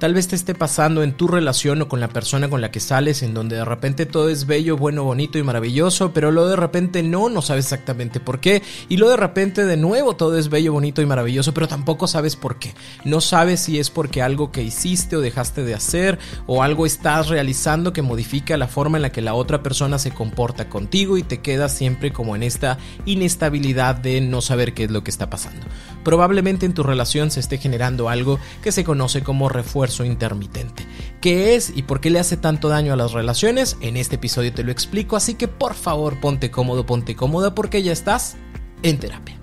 Tal vez te esté pasando en tu relación o con la persona con la que sales, en donde de repente todo es bello, bueno, bonito y maravilloso, pero luego de repente no, no sabes exactamente por qué, y luego de repente de nuevo todo es bello, bonito y maravilloso, pero tampoco sabes por qué. No sabes si es porque algo que hiciste o dejaste de hacer, o algo estás realizando que modifica la forma en la que la otra persona se comporta contigo y te quedas siempre como en esta inestabilidad de no saber qué es lo que está pasando. Probablemente en tu relación se esté generando algo que se conoce como refuerzo intermitente. ¿Qué es y por qué le hace tanto daño a las relaciones? En este episodio te lo explico, así que por favor ponte cómodo, ponte cómoda porque ya estás en terapia.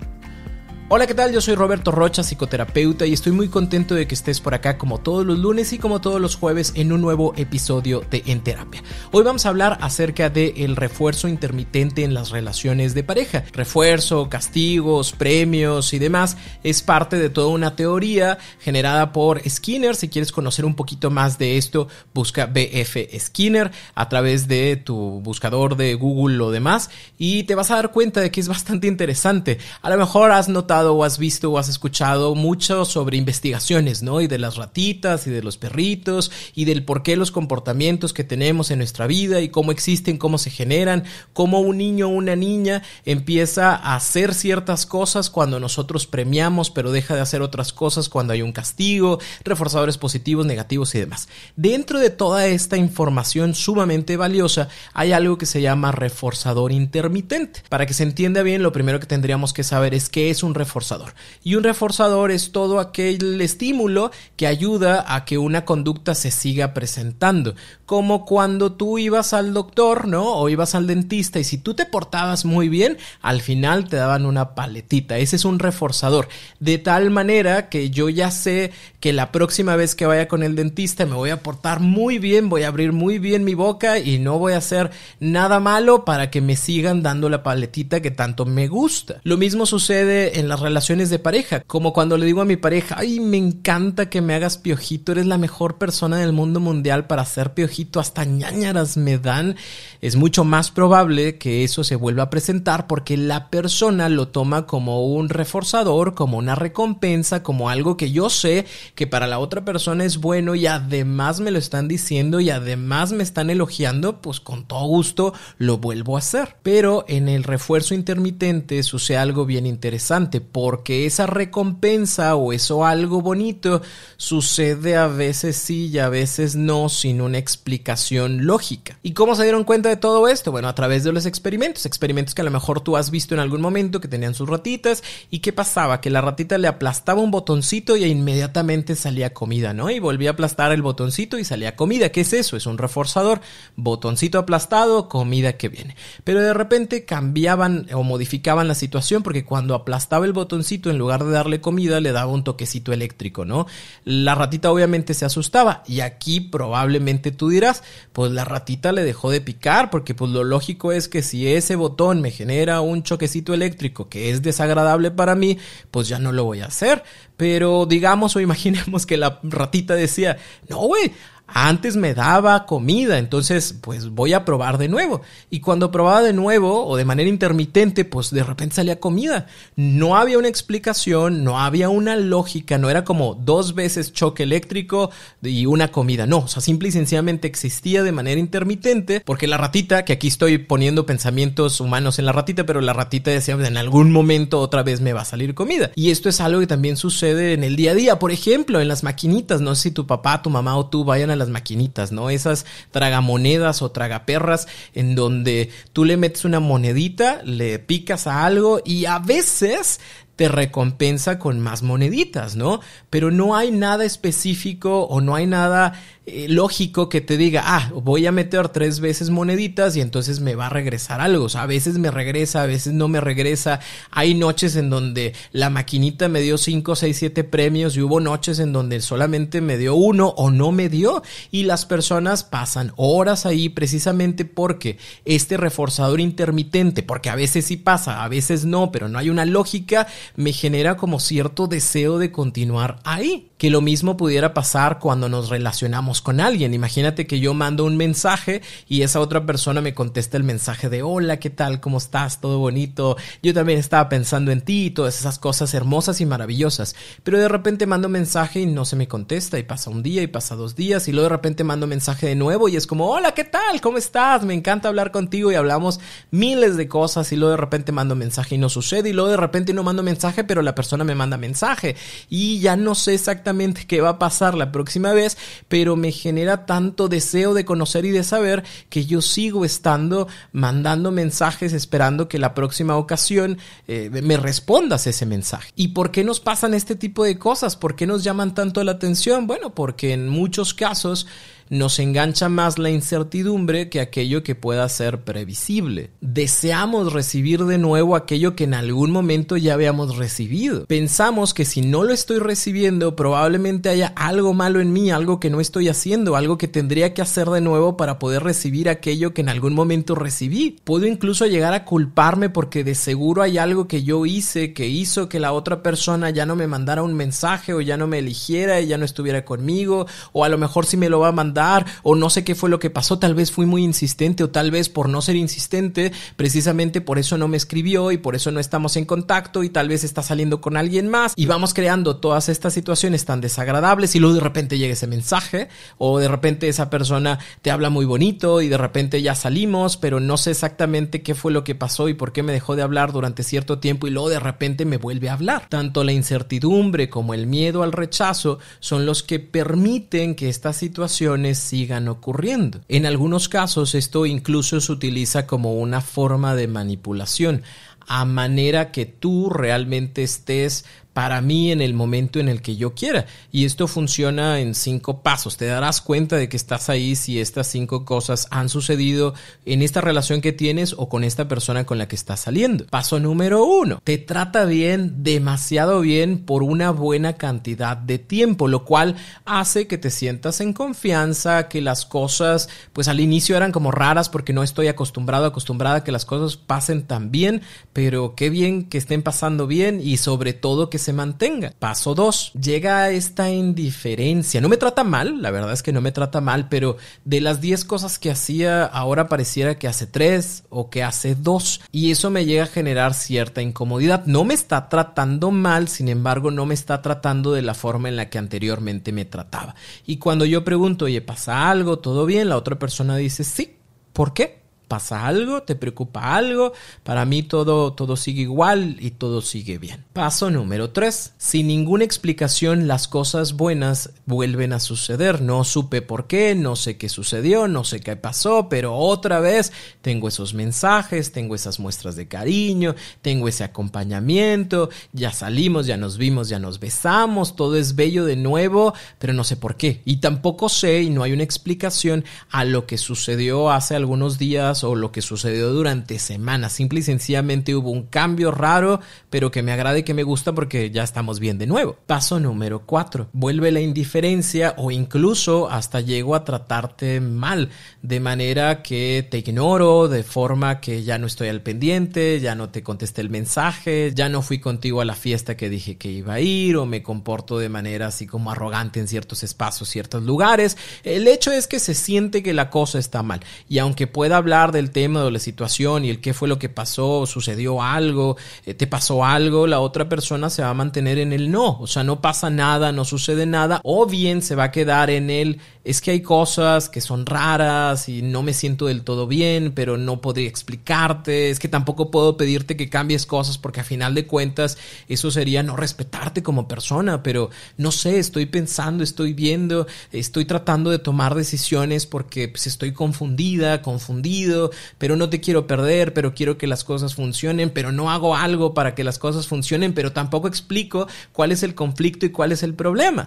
Hola, ¿qué tal? Yo soy Roberto Rocha, psicoterapeuta, y estoy muy contento de que estés por acá como todos los lunes y como todos los jueves en un nuevo episodio de En Terapia. Hoy vamos a hablar acerca del el refuerzo intermitente en las relaciones de pareja. Refuerzo, castigos, premios y demás es parte de toda una teoría generada por Skinner. Si quieres conocer un poquito más de esto, busca BF Skinner a través de tu buscador de Google o demás y te vas a dar cuenta de que es bastante interesante. A lo mejor has notado o has visto o has escuchado mucho sobre investigaciones, ¿no? Y de las ratitas y de los perritos y del por qué los comportamientos que tenemos en nuestra vida y cómo existen, cómo se generan, cómo un niño o una niña empieza a hacer ciertas cosas cuando nosotros premiamos, pero deja de hacer otras cosas cuando hay un castigo, reforzadores positivos, negativos y demás. Dentro de toda esta información sumamente valiosa hay algo que se llama reforzador intermitente. Para que se entienda bien, lo primero que tendríamos que saber es qué es un reforzador reforzador. Y un reforzador es todo aquel estímulo que ayuda a que una conducta se siga presentando. Como cuando tú ibas al doctor, ¿no? O ibas al dentista y si tú te portabas muy bien, al final te daban una paletita. Ese es un reforzador. De tal manera que yo ya sé que la próxima vez que vaya con el dentista me voy a portar muy bien, voy a abrir muy bien mi boca y no voy a hacer nada malo para que me sigan dando la paletita que tanto me gusta. Lo mismo sucede en la relaciones de pareja, como cuando le digo a mi pareja, ay, me encanta que me hagas piojito, eres la mejor persona del mundo mundial para hacer piojito, hasta ñañaras me dan, es mucho más probable que eso se vuelva a presentar porque la persona lo toma como un reforzador, como una recompensa, como algo que yo sé que para la otra persona es bueno y además me lo están diciendo y además me están elogiando, pues con todo gusto lo vuelvo a hacer. Pero en el refuerzo intermitente sucede algo bien interesante porque esa recompensa o eso algo bonito sucede a veces sí y a veces no sin una explicación lógica. ¿Y cómo se dieron cuenta de todo esto? Bueno, a través de los experimentos, experimentos que a lo mejor tú has visto en algún momento que tenían sus ratitas y qué pasaba, que la ratita le aplastaba un botoncito y inmediatamente salía comida, ¿no? Y volvía a aplastar el botoncito y salía comida. ¿Qué es eso? Es un reforzador. Botoncito aplastado, comida que viene. Pero de repente cambiaban o modificaban la situación porque cuando aplastaba el botoncito, en lugar de darle comida, le daba un toquecito eléctrico, ¿no? La ratita obviamente se asustaba y aquí probablemente tú dirás, pues la ratita le dejó de picar porque pues lo lógico es que si ese botón me genera un choquecito eléctrico que es desagradable para mí, pues ya no lo voy a hacer. Pero digamos o imaginemos que la ratita decía, no, güey, antes me daba comida, entonces pues voy a probar de nuevo. Y cuando probaba de nuevo o de manera intermitente, pues de repente salía comida. No había una explicación, no había una lógica, no era como dos veces choque eléctrico y una comida. No, o sea, simple y sencillamente existía de manera intermitente porque la ratita, que aquí estoy poniendo pensamientos humanos en la ratita, pero la ratita decía, en algún momento otra vez me va a salir comida. Y esto es algo que también sucede en el día a día, por ejemplo, en las maquinitas. No sé si tu papá, tu mamá o tú vayan a las maquinitas, ¿no? Esas tragamonedas o tragaperras en donde tú le metes una monedita, le picas a algo y a veces te recompensa con más moneditas, ¿no? Pero no hay nada específico o no hay nada eh, lógico que te diga, ah, voy a meter tres veces moneditas y entonces me va a regresar algo. O sea, a veces me regresa, a veces no me regresa. Hay noches en donde la maquinita me dio cinco, seis, siete premios y hubo noches en donde solamente me dio uno o no me dio. Y las personas pasan horas ahí precisamente porque este reforzador intermitente, porque a veces sí pasa, a veces no, pero no hay una lógica, me genera como cierto deseo de continuar ahí que lo mismo pudiera pasar cuando nos relacionamos con alguien. Imagínate que yo mando un mensaje y esa otra persona me contesta el mensaje de hola, ¿qué tal? ¿Cómo estás? Todo bonito. Yo también estaba pensando en ti y todas esas cosas hermosas y maravillosas. Pero de repente mando un mensaje y no se me contesta y pasa un día y pasa dos días y luego de repente mando mensaje de nuevo y es como hola, ¿qué tal? ¿Cómo estás? Me encanta hablar contigo y hablamos miles de cosas y luego de repente mando mensaje y no sucede y luego de repente no mando mensaje pero la persona me manda mensaje y ya no sé exactamente qué va a pasar la próxima vez, pero me genera tanto deseo de conocer y de saber que yo sigo estando mandando mensajes esperando que la próxima ocasión eh, me respondas ese mensaje. ¿Y por qué nos pasan este tipo de cosas? ¿Por qué nos llaman tanto la atención? Bueno, porque en muchos casos nos engancha más la incertidumbre que aquello que pueda ser previsible. Deseamos recibir de nuevo aquello que en algún momento ya habíamos recibido. Pensamos que si no lo estoy recibiendo, probablemente haya algo malo en mí, algo que no estoy haciendo, algo que tendría que hacer de nuevo para poder recibir aquello que en algún momento recibí. Puedo incluso llegar a culparme porque de seguro hay algo que yo hice que hizo que la otra persona ya no me mandara un mensaje o ya no me eligiera y ya no estuviera conmigo o a lo mejor si me lo va a mandar o no sé qué fue lo que pasó, tal vez fui muy insistente o tal vez por no ser insistente, precisamente por eso no me escribió y por eso no estamos en contacto y tal vez está saliendo con alguien más y vamos creando todas estas situaciones tan desagradables y luego de repente llega ese mensaje o de repente esa persona te habla muy bonito y de repente ya salimos, pero no sé exactamente qué fue lo que pasó y por qué me dejó de hablar durante cierto tiempo y luego de repente me vuelve a hablar. Tanto la incertidumbre como el miedo al rechazo son los que permiten que estas situaciones sigan ocurriendo. En algunos casos esto incluso se utiliza como una forma de manipulación a manera que tú realmente estés para mí en el momento en el que yo quiera. Y esto funciona en cinco pasos. Te darás cuenta de que estás ahí si estas cinco cosas han sucedido en esta relación que tienes o con esta persona con la que estás saliendo. Paso número uno. Te trata bien, demasiado bien por una buena cantidad de tiempo, lo cual hace que te sientas en confianza, que las cosas, pues al inicio eran como raras porque no estoy acostumbrado, acostumbrada a que las cosas pasen tan bien, pero qué bien que estén pasando bien y sobre todo que se mantenga. Paso 2. Llega esta indiferencia. No me trata mal, la verdad es que no me trata mal, pero de las 10 cosas que hacía, ahora pareciera que hace 3 o que hace 2. Y eso me llega a generar cierta incomodidad. No me está tratando mal, sin embargo, no me está tratando de la forma en la que anteriormente me trataba. Y cuando yo pregunto, oye, ¿pasa algo? ¿Todo bien? La otra persona dice, sí. ¿Por qué? Pasa algo, te preocupa algo, para mí todo, todo sigue igual y todo sigue bien. Paso número 3. Sin ninguna explicación las cosas buenas vuelven a suceder. No supe por qué, no sé qué sucedió, no sé qué pasó, pero otra vez tengo esos mensajes, tengo esas muestras de cariño, tengo ese acompañamiento, ya salimos, ya nos vimos, ya nos besamos, todo es bello de nuevo, pero no sé por qué. Y tampoco sé y no hay una explicación a lo que sucedió hace algunos días o lo que sucedió durante semanas. Simple y sencillamente hubo un cambio raro, pero que me agrade y que me gusta porque ya estamos bien de nuevo. Paso número 4. Vuelve la indiferencia o incluso hasta llego a tratarte mal, de manera que te ignoro, de forma que ya no estoy al pendiente, ya no te contesté el mensaje, ya no fui contigo a la fiesta que dije que iba a ir o me comporto de manera así como arrogante en ciertos espacios, ciertos lugares. El hecho es que se siente que la cosa está mal y aunque pueda hablar del tema de la situación y el qué fue lo que pasó, sucedió algo, eh, te pasó algo, la otra persona se va a mantener en el no, o sea, no pasa nada, no sucede nada, o bien se va a quedar en el es que hay cosas que son raras y no me siento del todo bien, pero no podría explicarte, es que tampoco puedo pedirte que cambies cosas porque a final de cuentas eso sería no respetarte como persona, pero no sé, estoy pensando, estoy viendo, estoy tratando de tomar decisiones porque pues, estoy confundida, confundido, pero no te quiero perder, pero quiero que las cosas funcionen, pero no hago algo para que las cosas funcionen, pero tampoco explico cuál es el conflicto y cuál es el problema.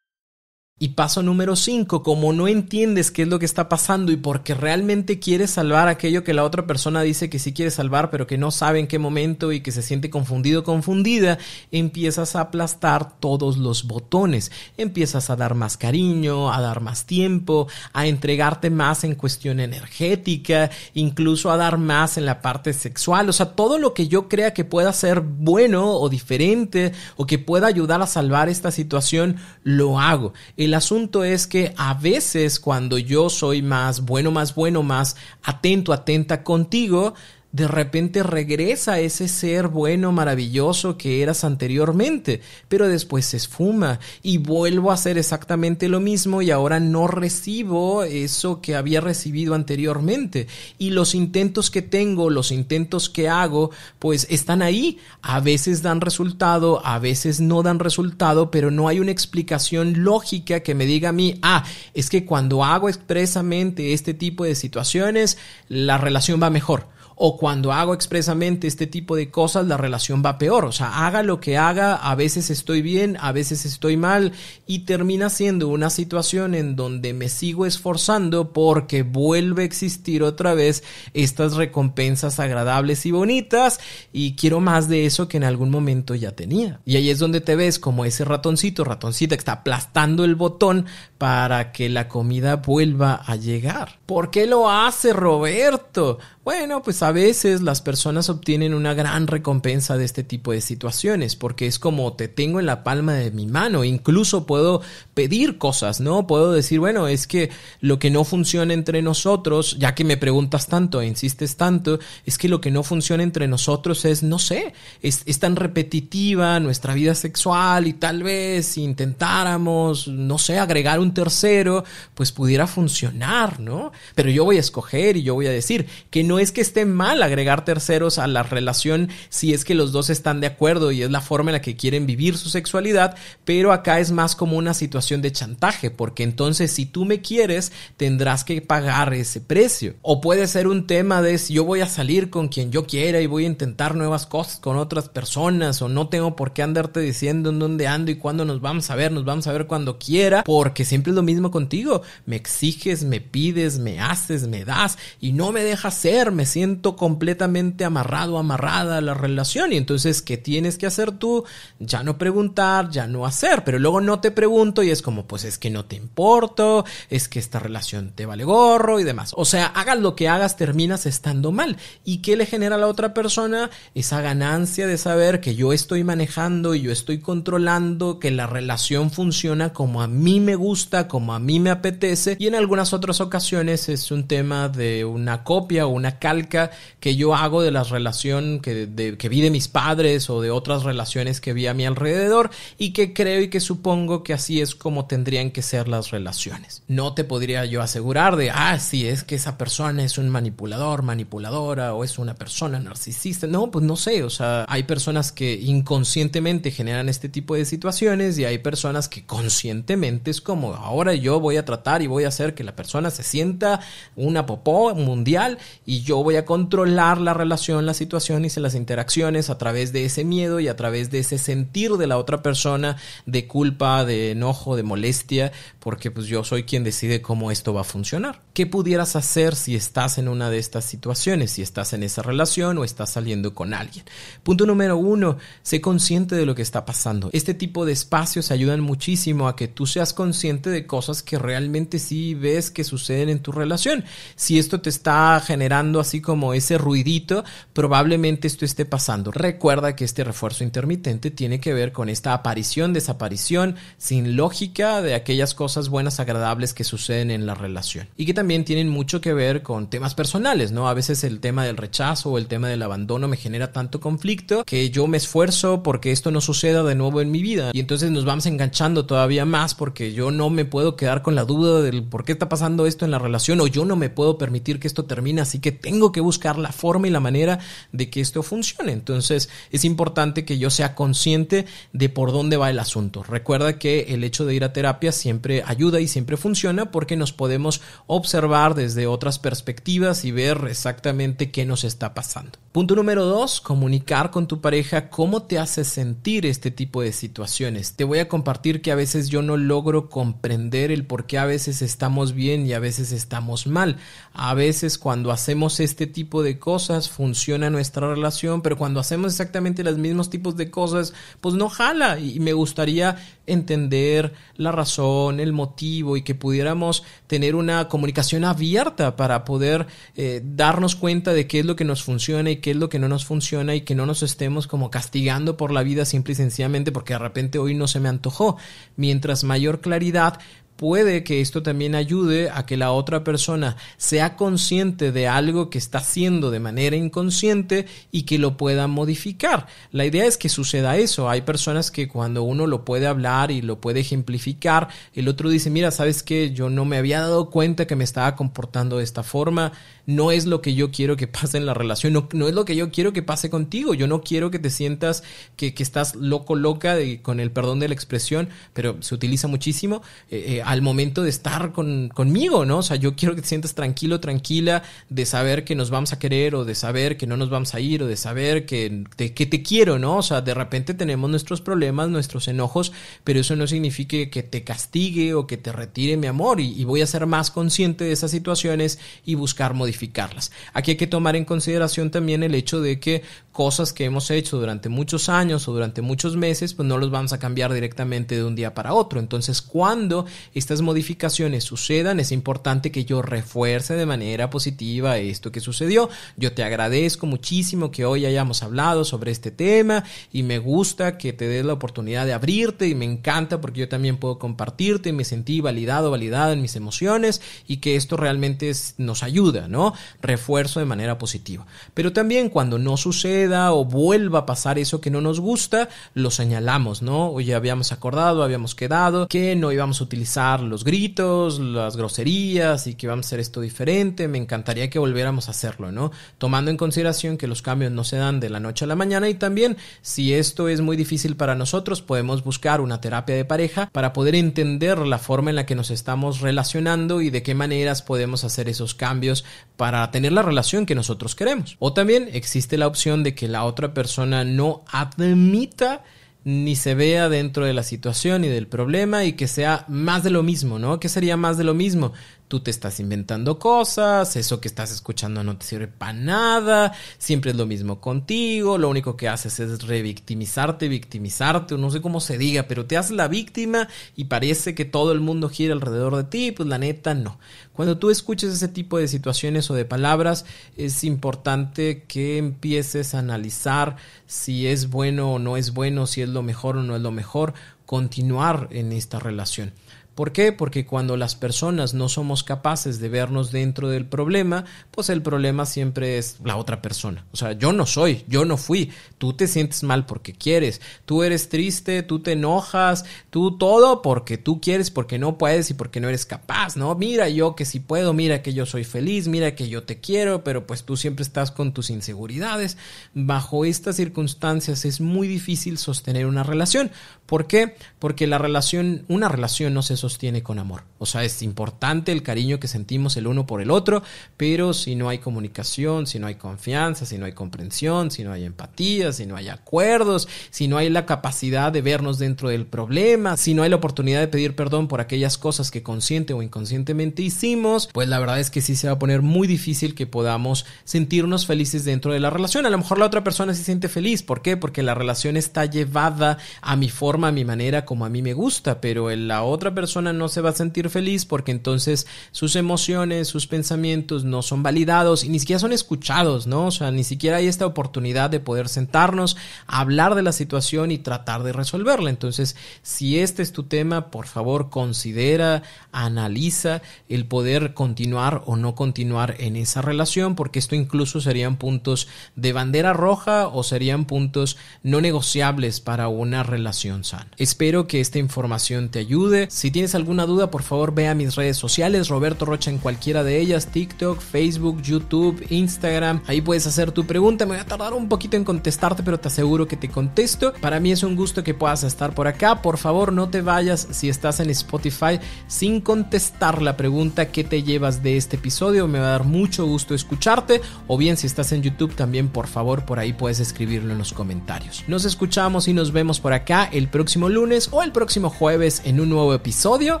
Y paso número 5, como no entiendes qué es lo que está pasando y porque realmente quieres salvar aquello que la otra persona dice que sí quiere salvar, pero que no sabe en qué momento y que se siente confundido, confundida, empiezas a aplastar todos los botones. Empiezas a dar más cariño, a dar más tiempo, a entregarte más en cuestión energética, incluso a dar más en la parte sexual. O sea, todo lo que yo crea que pueda ser bueno o diferente o que pueda ayudar a salvar esta situación, lo hago. Asunto es que a veces cuando yo soy más bueno, más bueno, más atento, atenta contigo, de repente regresa ese ser bueno, maravilloso que eras anteriormente, pero después se esfuma y vuelvo a hacer exactamente lo mismo y ahora no recibo eso que había recibido anteriormente. Y los intentos que tengo, los intentos que hago, pues están ahí. A veces dan resultado, a veces no dan resultado, pero no hay una explicación lógica que me diga a mí, ah, es que cuando hago expresamente este tipo de situaciones, la relación va mejor o cuando hago expresamente este tipo de cosas, la relación va peor. O sea, haga lo que haga, a veces estoy bien, a veces estoy mal y termina siendo una situación en donde me sigo esforzando porque vuelve a existir otra vez estas recompensas agradables y bonitas y quiero más de eso que en algún momento ya tenía. Y ahí es donde te ves como ese ratoncito, ratoncita que está aplastando el botón para que la comida vuelva a llegar. ¿Por qué lo hace Roberto? Bueno, pues a veces las personas obtienen una gran recompensa de este tipo de situaciones, porque es como te tengo en la palma de mi mano, incluso puedo pedir cosas, ¿no? Puedo decir, bueno, es que lo que no funciona entre nosotros, ya que me preguntas tanto e insistes tanto, es que lo que no funciona entre nosotros es, no sé, es, es tan repetitiva nuestra vida sexual y tal vez si intentáramos, no sé, agregar un tercero, pues pudiera funcionar, ¿no? Pero yo voy a escoger y yo voy a decir que no es que esté mal agregar terceros a la relación si es que los dos están de acuerdo y es la forma en la que quieren vivir su sexualidad, pero acá es más como una situación de chantaje, porque entonces si tú me quieres, tendrás que pagar ese precio. O puede ser un tema de si yo voy a salir con quien yo quiera y voy a intentar nuevas cosas con otras personas, o no tengo por qué andarte diciendo en dónde ando y cuándo nos vamos a ver, nos vamos a ver cuando quiera, porque siempre es lo mismo contigo. Me exiges, me pides, me haces, me das y no me dejas ser me siento completamente amarrado, amarrada a la relación. Y entonces, ¿qué tienes que hacer tú? Ya no preguntar, ya no hacer. Pero luego no te pregunto y es como, pues es que no te importo, es que esta relación te vale gorro y demás. O sea, hagas lo que hagas, terminas estando mal. ¿Y qué le genera a la otra persona? Esa ganancia de saber que yo estoy manejando y yo estoy controlando, que la relación funciona como a mí me gusta, como a mí me apetece. Y en algunas otras ocasiones es un tema de una copia o una calca que yo hago de la relación que, vi de mis padres o de otras relaciones que vi a mi alrededor y que creo y que supongo que así es como tendrían que ser las relaciones. No te podría yo asegurar de, ah, sí, es que esa persona es un manipulador, manipuladora o es una persona narcisista. No, pues no sé, o sea, hay personas que inconscientemente generan este tipo de situaciones y hay personas que conscientemente es como, ahora yo voy a tratar y voy a hacer que la persona se sienta una popó mundial y yo voy a controlar la relación, la situación y las interacciones a través de ese miedo y a través de ese sentir de la otra persona de culpa, de enojo, de molestia, porque pues yo soy quien decide cómo esto va a funcionar. ¿Qué pudieras hacer si estás en una de estas situaciones, si estás en esa relación o estás saliendo con alguien? Punto número uno, sé consciente de lo que está pasando. Este tipo de espacios ayudan muchísimo a que tú seas consciente de cosas que realmente sí ves que suceden en tu relación. Si esto te está generando así como ese ruidito, probablemente esto esté pasando. Recuerda que este refuerzo intermitente tiene que ver con esta aparición, desaparición, sin lógica de aquellas cosas buenas, agradables que suceden en la relación. Y que también tienen mucho que ver con temas personales, ¿no? A veces el tema del rechazo o el tema del abandono me genera tanto conflicto que yo me esfuerzo porque esto no suceda de nuevo en mi vida. Y entonces nos vamos enganchando todavía más porque yo no me puedo quedar con la duda del por qué está pasando esto en la relación o yo no me puedo permitir que esto termine, así que tengo que buscar la forma y la manera de que esto funcione. Entonces es importante que yo sea consciente de por dónde va el asunto. Recuerda que el hecho de ir a terapia siempre ayuda y siempre funciona porque nos podemos observar desde otras perspectivas y ver exactamente qué nos está pasando. Punto número dos, comunicar con tu pareja cómo te hace sentir este tipo de situaciones. Te voy a compartir que a veces yo no logro comprender el por qué a veces estamos bien y a veces estamos mal. A veces cuando hacemos este tipo de cosas funciona nuestra relación, pero cuando hacemos exactamente los mismos tipos de cosas, pues no jala. Y me gustaría entender la razón, el motivo y que pudiéramos tener una comunicación abierta para poder eh, darnos cuenta de qué es lo que nos funciona y qué es lo que no nos funciona y que no nos estemos como castigando por la vida simple y sencillamente porque de repente hoy no se me antojó. Mientras mayor claridad, puede que esto también ayude a que la otra persona sea consciente de algo que está haciendo de manera inconsciente y que lo pueda modificar. La idea es que suceda eso. Hay personas que cuando uno lo puede hablar y lo puede ejemplificar, el otro dice, mira, sabes que yo no me había dado cuenta que me estaba comportando de esta forma, no es lo que yo quiero que pase en la relación, no, es lo que yo quiero que pase contigo, yo no quiero que te sientas que, estás loco, loca, con el perdón de la expresión, pero se utiliza muchísimo. Eh, eh, al momento de estar con, conmigo, ¿no? O sea, yo quiero que te sientas tranquilo, tranquila, de saber que nos vamos a querer o de saber que no nos vamos a ir o de saber que, que te quiero, ¿no? O sea, de repente tenemos nuestros problemas, nuestros enojos, pero eso no significa que te castigue o que te retire mi amor y, y voy a ser más consciente de esas situaciones y buscar modificarlas. Aquí hay que tomar en consideración también el hecho de que cosas que hemos hecho durante muchos años o durante muchos meses, pues no los vamos a cambiar directamente de un día para otro. Entonces, cuando estas modificaciones sucedan, es importante que yo refuerce de manera positiva esto que sucedió. Yo te agradezco muchísimo que hoy hayamos hablado sobre este tema y me gusta que te des la oportunidad de abrirte y me encanta porque yo también puedo compartirte y me sentí validado, validada en mis emociones y que esto realmente nos ayuda, ¿no? Refuerzo de manera positiva. Pero también cuando no suceda o vuelva a pasar eso que no nos gusta, lo señalamos, ¿no? Oye, habíamos acordado, habíamos quedado que no íbamos a utilizar los gritos, las groserías y que vamos a hacer esto diferente. Me encantaría que volviéramos a hacerlo, ¿no? Tomando en consideración que los cambios no se dan de la noche a la mañana y también si esto es muy difícil para nosotros, podemos buscar una terapia de pareja para poder entender la forma en la que nos estamos relacionando y de qué maneras podemos hacer esos cambios para tener la relación que nosotros queremos. O también existe la opción de que la otra persona no admita ni se vea dentro de la situación y del problema y que sea más de lo mismo, ¿no? ¿Qué sería más de lo mismo? Tú te estás inventando cosas, eso que estás escuchando no te sirve para nada, siempre es lo mismo contigo, lo único que haces es revictimizarte, victimizarte, o no sé cómo se diga, pero te haces la víctima y parece que todo el mundo gira alrededor de ti, pues la neta no. Cuando tú escuches ese tipo de situaciones o de palabras, es importante que empieces a analizar si es bueno o no es bueno, si es lo mejor o no es lo mejor, continuar en esta relación. ¿Por qué? Porque cuando las personas no somos capaces de vernos dentro del problema, pues el problema siempre es la otra persona. O sea, yo no soy, yo no fui. Tú te sientes mal porque quieres. Tú eres triste, tú te enojas, tú todo porque tú quieres, porque no puedes y porque no eres capaz, ¿no? Mira yo que sí puedo, mira que yo soy feliz, mira que yo te quiero, pero pues tú siempre estás con tus inseguridades. Bajo estas circunstancias es muy difícil sostener una relación. ¿Por qué? Porque la relación, una relación no se sostiene con amor. O sea, es importante el cariño que sentimos el uno por el otro, pero si no hay comunicación, si no hay confianza, si no hay comprensión, si no hay empatía, si no hay acuerdos, si no hay la capacidad de vernos dentro del problema, si no hay la oportunidad de pedir perdón por aquellas cosas que consciente o inconscientemente hicimos, pues la verdad es que sí se va a poner muy difícil que podamos sentirnos felices dentro de la relación. A lo mejor la otra persona se siente feliz. ¿Por qué? Porque la relación está llevada a mi forma a mi manera, como a mí me gusta, pero la otra persona persona no se va a sentir feliz porque entonces sus emociones, sus pensamientos no son validados y ni siquiera son escuchados, ¿no? O sea, ni siquiera hay esta oportunidad de poder sentarnos, hablar de la situación y tratar de resolverla. Entonces, si este es tu tema, por favor, considera, analiza el poder continuar o no continuar en esa relación, porque esto incluso serían puntos de bandera roja o serían puntos no negociables para una relación sana. Espero que esta información te ayude. Si tienes alguna duda, por favor ve a mis redes sociales, Roberto Rocha en cualquiera de ellas, TikTok, Facebook, YouTube, Instagram. Ahí puedes hacer tu pregunta. Me voy a tardar un poquito en contestarte, pero te aseguro que te contesto. Para mí es un gusto que puedas estar por acá. Por favor, no te vayas si estás en Spotify sin contestar la pregunta que te llevas de este episodio. Me va a dar mucho gusto escucharte. O bien si estás en YouTube también, por favor, por ahí puedes escribirlo en los comentarios. Nos escuchamos y nos vemos por acá el próximo lunes o el próximo jueves en un nuevo episodio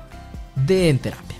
de En Terapia.